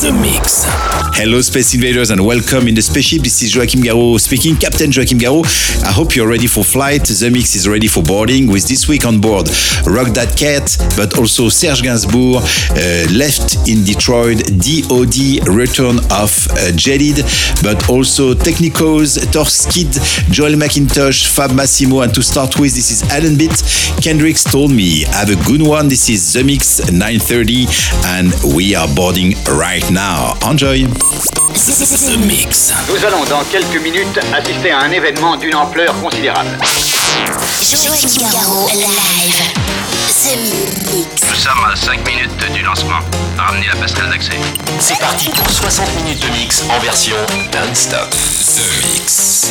The Mix. Hello, Space Invaders, and welcome in the spaceship. This is Joachim Garraud speaking, Captain Joachim Garraud. I hope you're ready for flight. The Mix is ready for boarding with this week on board Rock That Cat, but also Serge Gainsbourg, uh, Left in Detroit, DOD, Return of uh, but also Technicos, Torskid, Joel McIntosh, Fab Massimo, and to start with, this is Alan Bitt. Kendricks told me, have a good one. This is The Mix 930, and we are boarding right now. Enjoy. The Mix. Nous allons dans quelques minutes assister à un événement d'une ampleur considérable. Joachim Garraud live. The Mix. Nous sommes à 5 minutes du lancement. Ramenez la passerelle d'accès. C'est parti pour 60 minutes de mix en version non-stop. The Mix.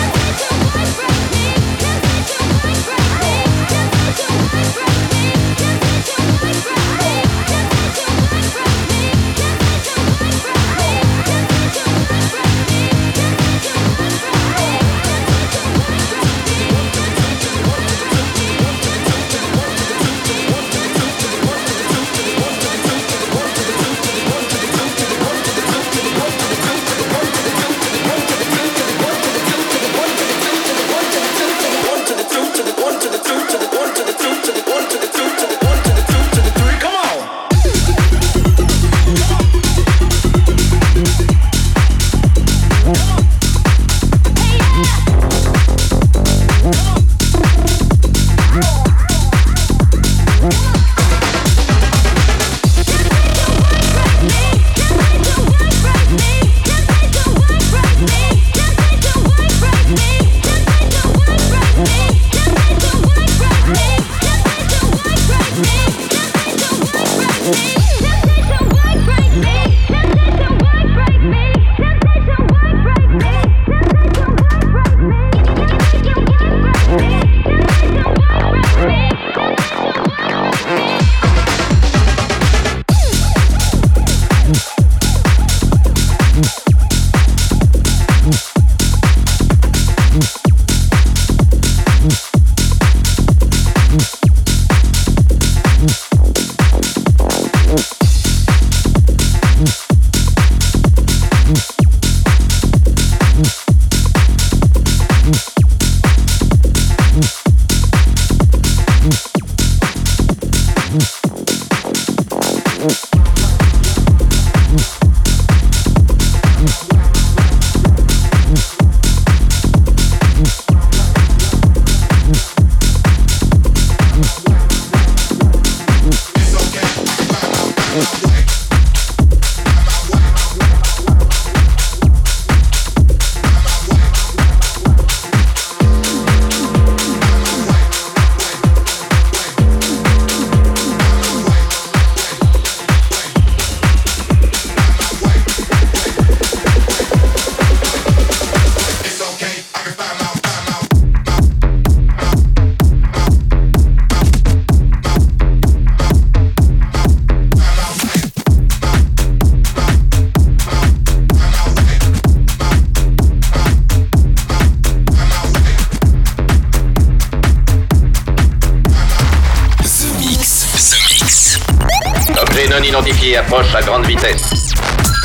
Grande vitesse.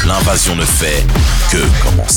L'invasion ne fait que commencer.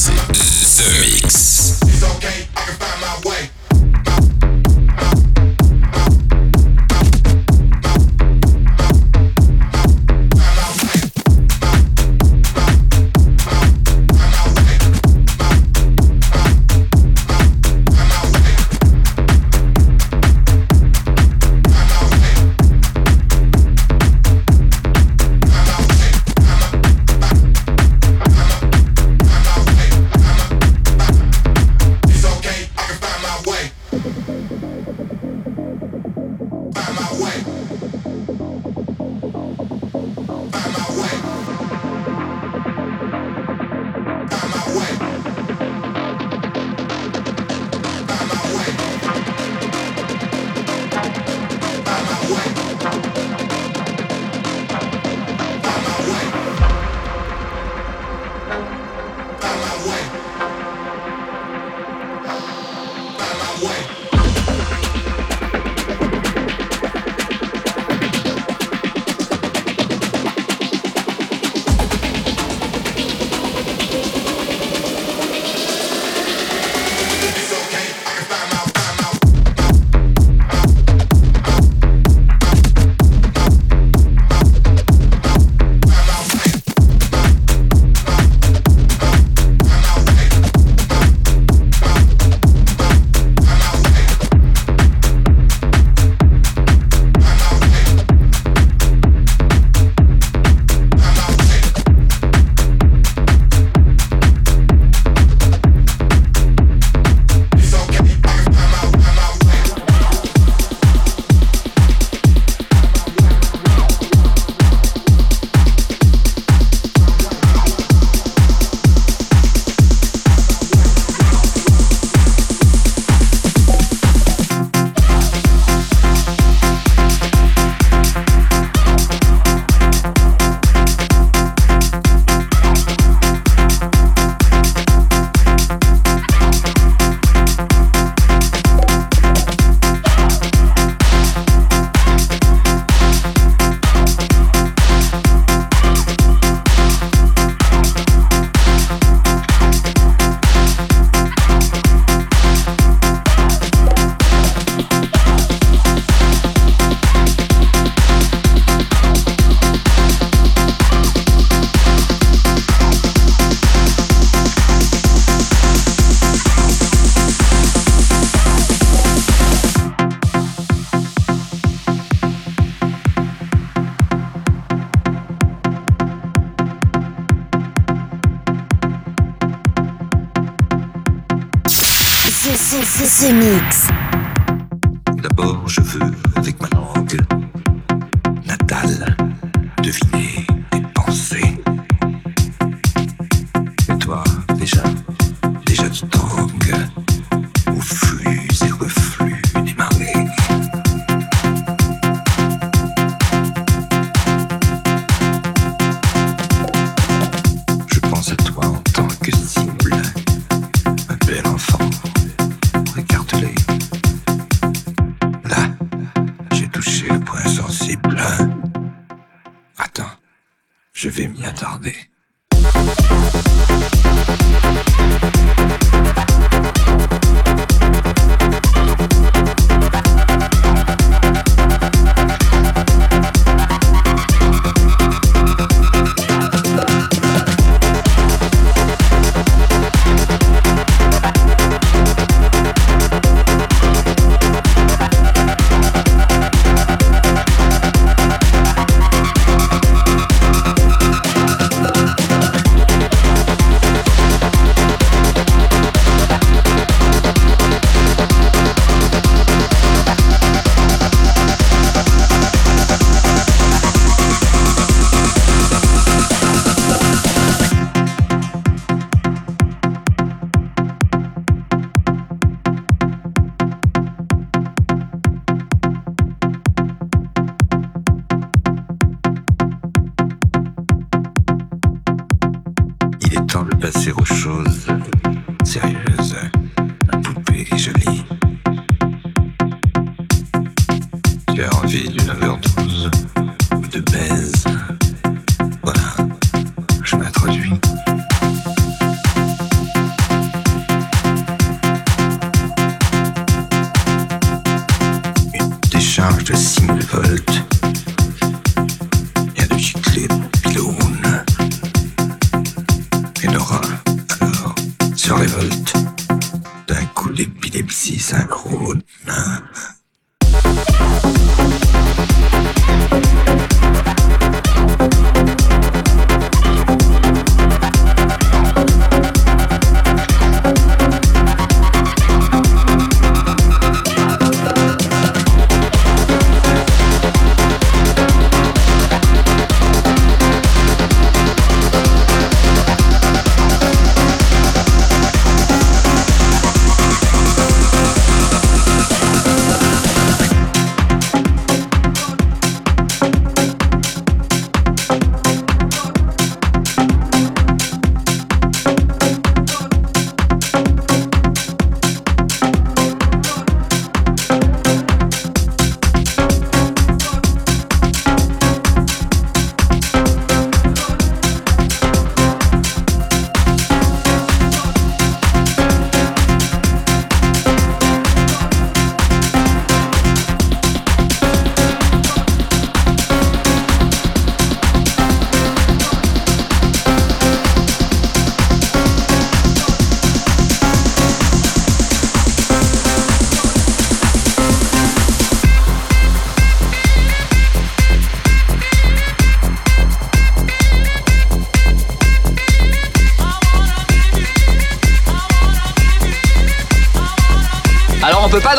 Temps de passer aux choses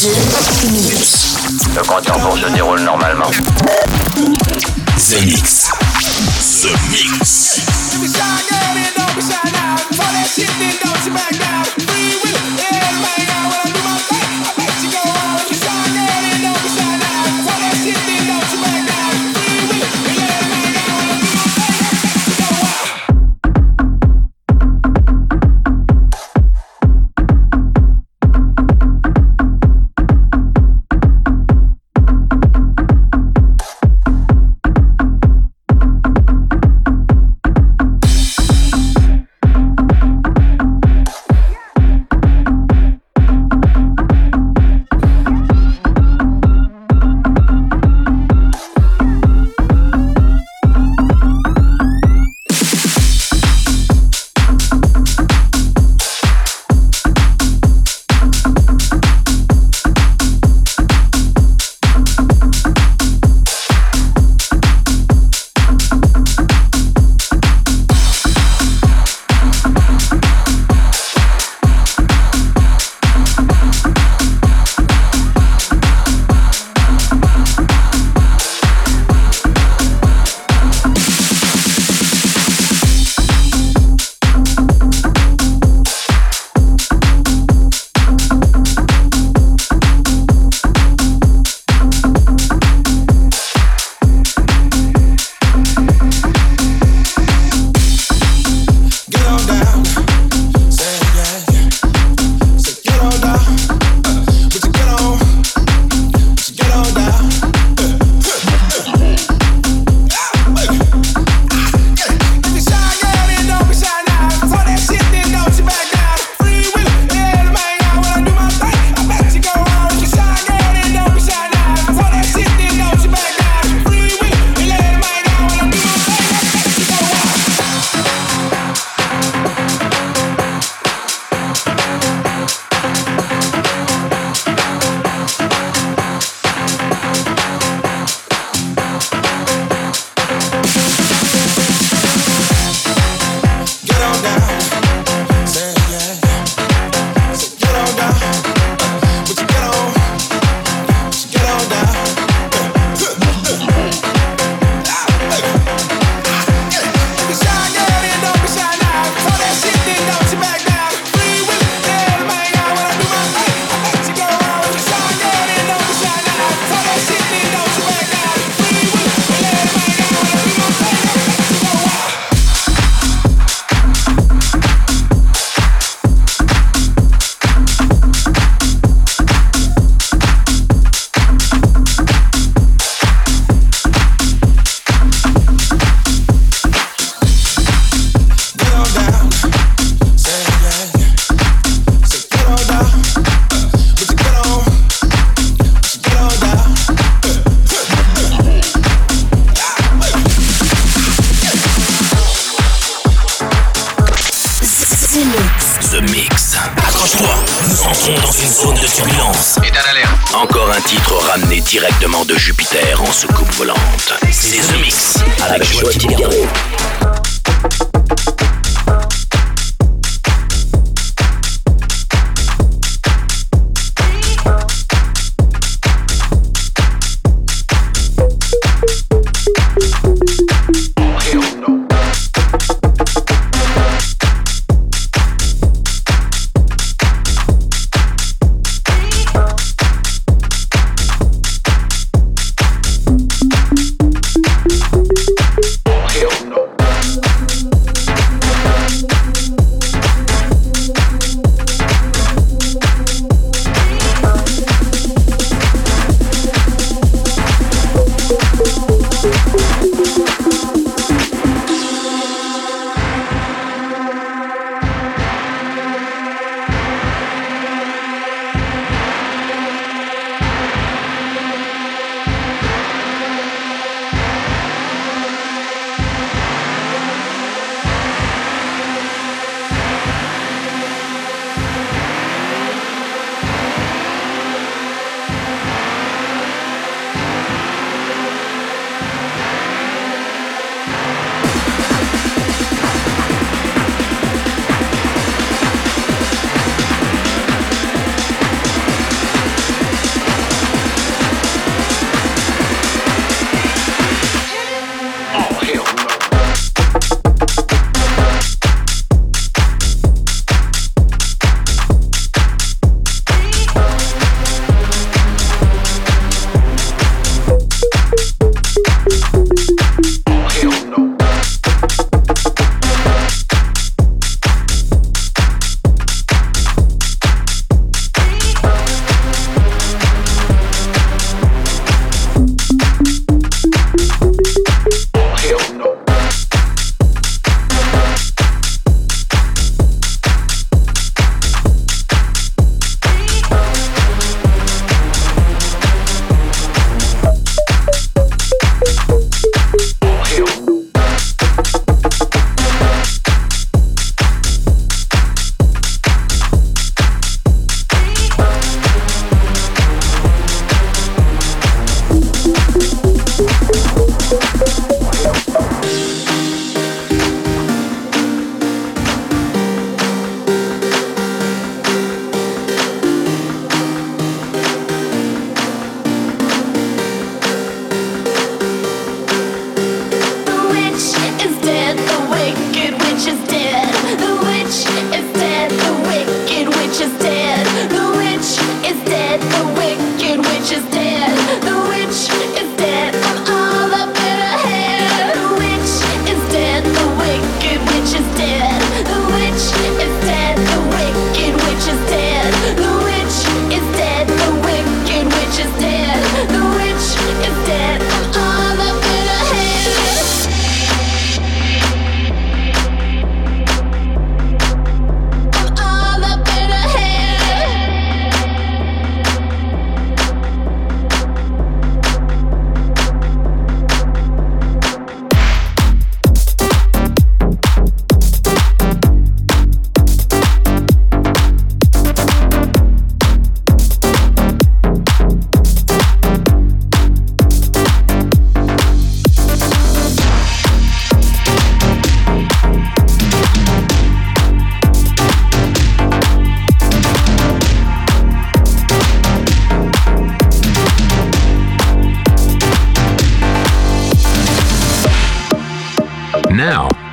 The Mix. Le compteur pour se déroule normalement. The Mix. The Mix.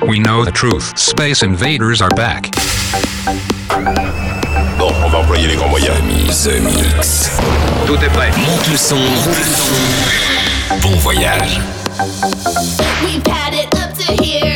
We know the truth. Space invaders are back. Bon, on va employer les grands moyens. The Mix. Tout est prêt. Monte le son. Bon voyage. We've had it up to here.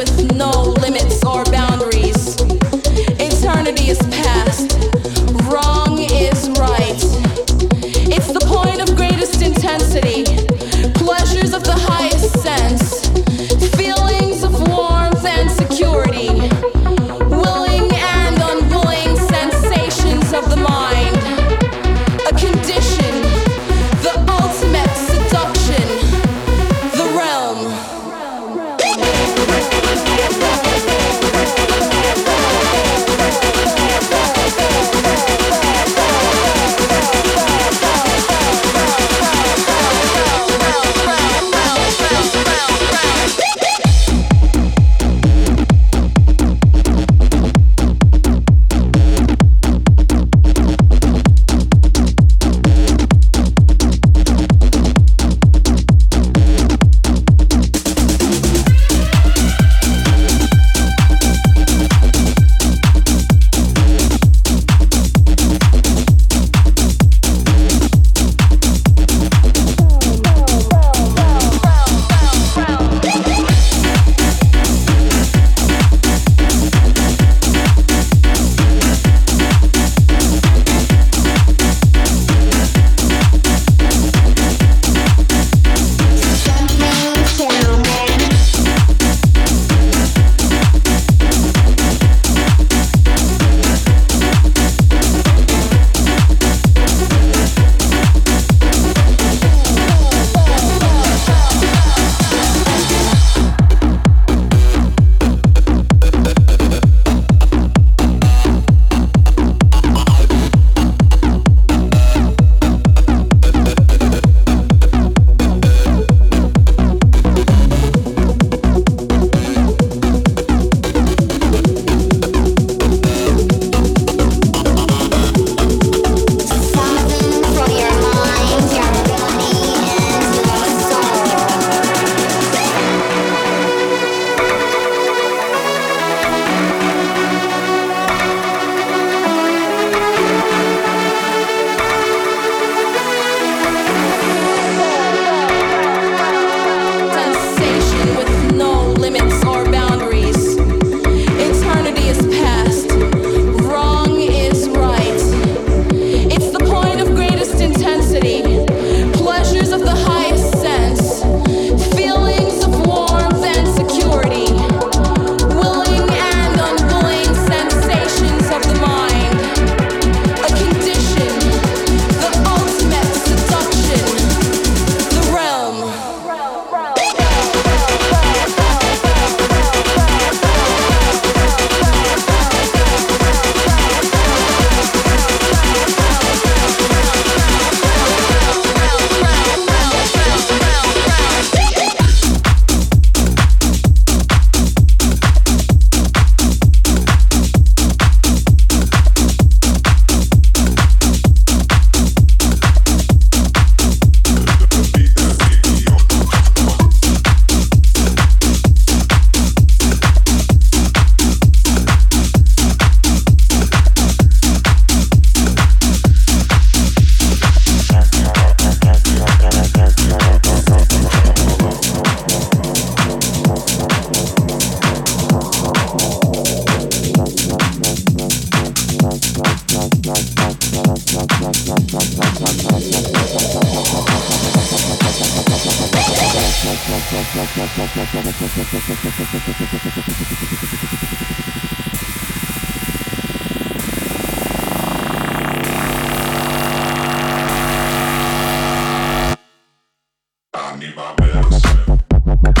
my best.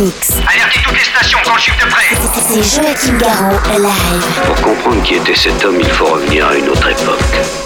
Mix. Alertez toutes les stations quand le shift de prêt. C'est Joachim Garraud, live. Pour comprendre qui était cet homme, il faut revenir à une autre époque.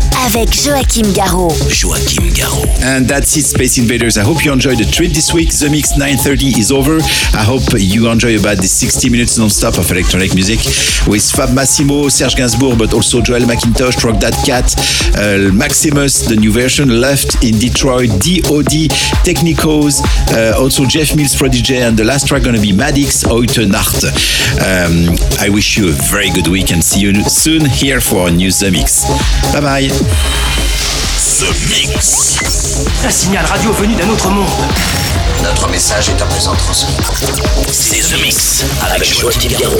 Avec Joachim Garraud. Joachim Garraud. And that's it, Space Invaders. I hope you enjoyed the trip this week. The Mix 930 is over. I hope you enjoy about the 60 minutes non-stop of electronic music with Fab Massimo, Serge Gainsbourg, but also Joel McIntosh, Rock That Cat, uh, Maximus, the new version, Left in Detroit, DOD, Technicos, uh, also Jeff Mills, Prodigy, and the last track going to be Madix, Heute Nacht. Um, I wish you a very good week and see you soon here for a new The Mix. Bye bye. The Mix. Un signal radio venu d'un autre monde. Notre message est à présent transmis. C'est The Mix avec Joachim Garraud.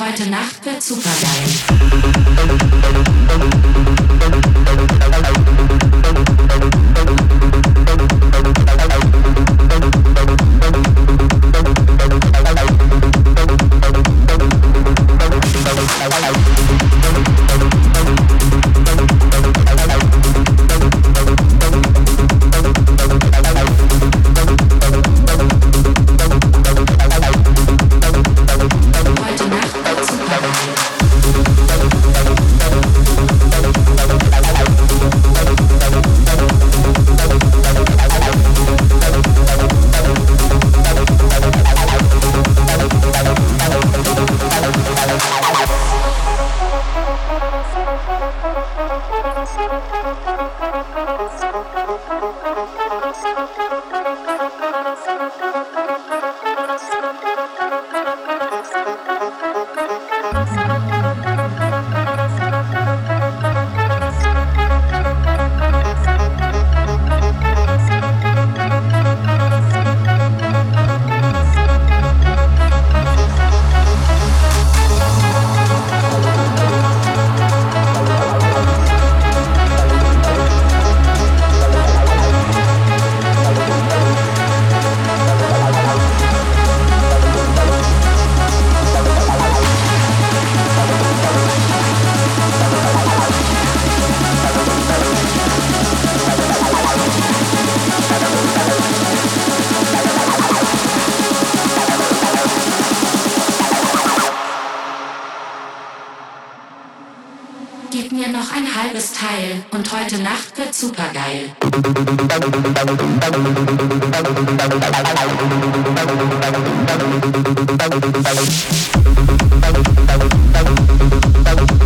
heute Nacht wird super geil. Mir noch ein halbes Teil und heute Nacht wird supergeil. Joachim